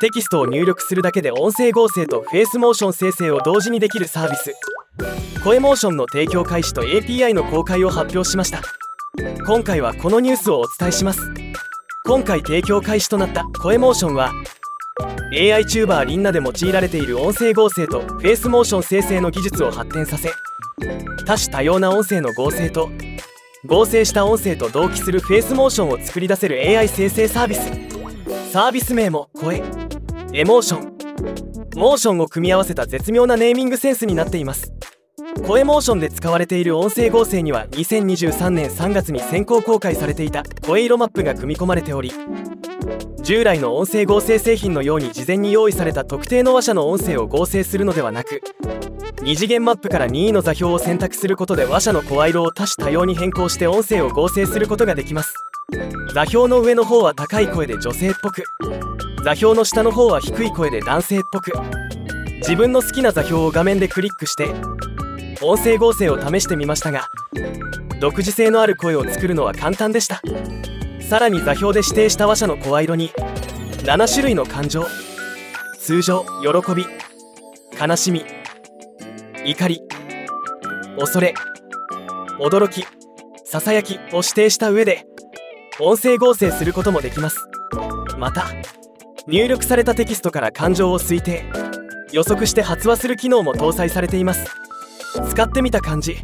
テキストを入力するだけで音声合成とフェイスモーション生成を同時にできるサービス。 Koemotion の提供開始と API の公開を発表しました。今回はこのニュースをお伝えします。今回提供開始となった声モーションは AI チューバーリンナで用いられている音声合成とフェイスモーション生成の技術を発展させ多種多様な音声の合成と合成した音声と同期するフェイスモーションを作り出せる AI 生成サービス。サービス名も声。エモーション。モーションを組み合わせた絶妙なネーミングセンスになっています。声モーションで使われている音声合成には2023年3月に先行公開されていた声色マップが組み込まれており従来の音声合成製品のように事前に用意された特定の話者の音声を合成するのではなく2次元マップから任意の座標を選択することで話者の声色を多種多様に変更して音声を合成することができます。座標の上の方は高い声で女性っぽく座標の下の方は低い声で男性っぽく。自分の好きな座標を画面でクリックして音声合成を試してみましたが独自性のある声を作るのは簡単でした。さらに座標で指定した話者の声色に7種類の感情通常喜び悲しみ怒り恐れ驚きささやきを指定した上で音声合成することもできます。また入力されたテキストから感情を推定。予測して発話する機能も搭載されています。使ってみた感じ。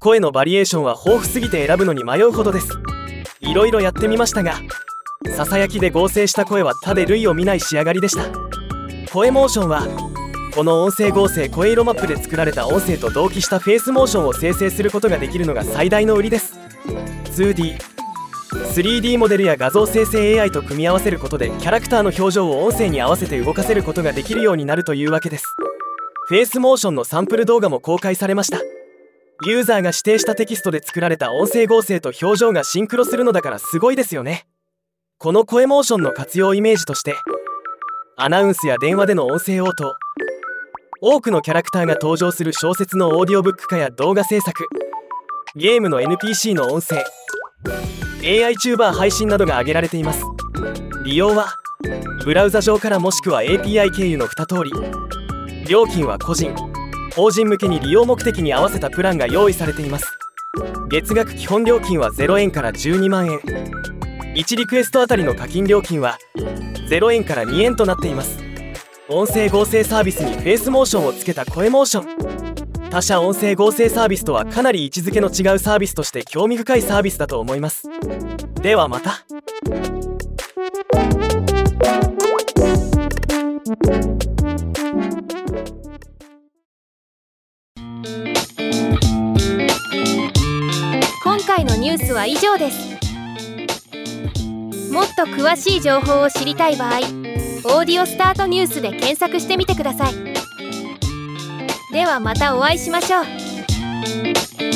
声のバリエーションは豊富すぎて選ぶのに迷うほどです。いろいろやってみましたがささやきで合成した声は他で類を見ない仕上がりでした。声モーションはこの音声合成声色マップで作られた音声と同期したフェイスモーションを生成することができるのが最大の売りです。2D 3D モデルや画像生成 AI と組み合わせることでキャラクターの表情を音声に合わせて動かせることができるようになるというわけです。フェイスモーションのサンプル動画も公開されました。ユーザーが指定したテキストで作られた音声合成と表情がシンクロするのだからすごいですよね。この Koemotion の活用イメージとしてアナウンスや電話での音声応答多くのキャラクターが登場する小説のオーディオブック化や動画制作ゲームの NPC の音声 AI チューバー配信などが挙げられています。利用はブラウザ上からもしくは API 経由の2通り。料金は個人。法人向けに利用目的に合わせたプランが用意されています。月額基本料金は0円から12万円。1リクエストあたりの課金料金は0円から2円となっています。音声合成サービスにフェイスモーションをつけた Koemotion。他社音声合成サービスとはかなり位置づけの違うサービスとして興味深いサービスだと思います。ではまた。今回のニュースは以上です。もっと詳しい情報を知りたい場合「オーディオスタートニュース」で検索してみてくださいではまたお会いしましょう。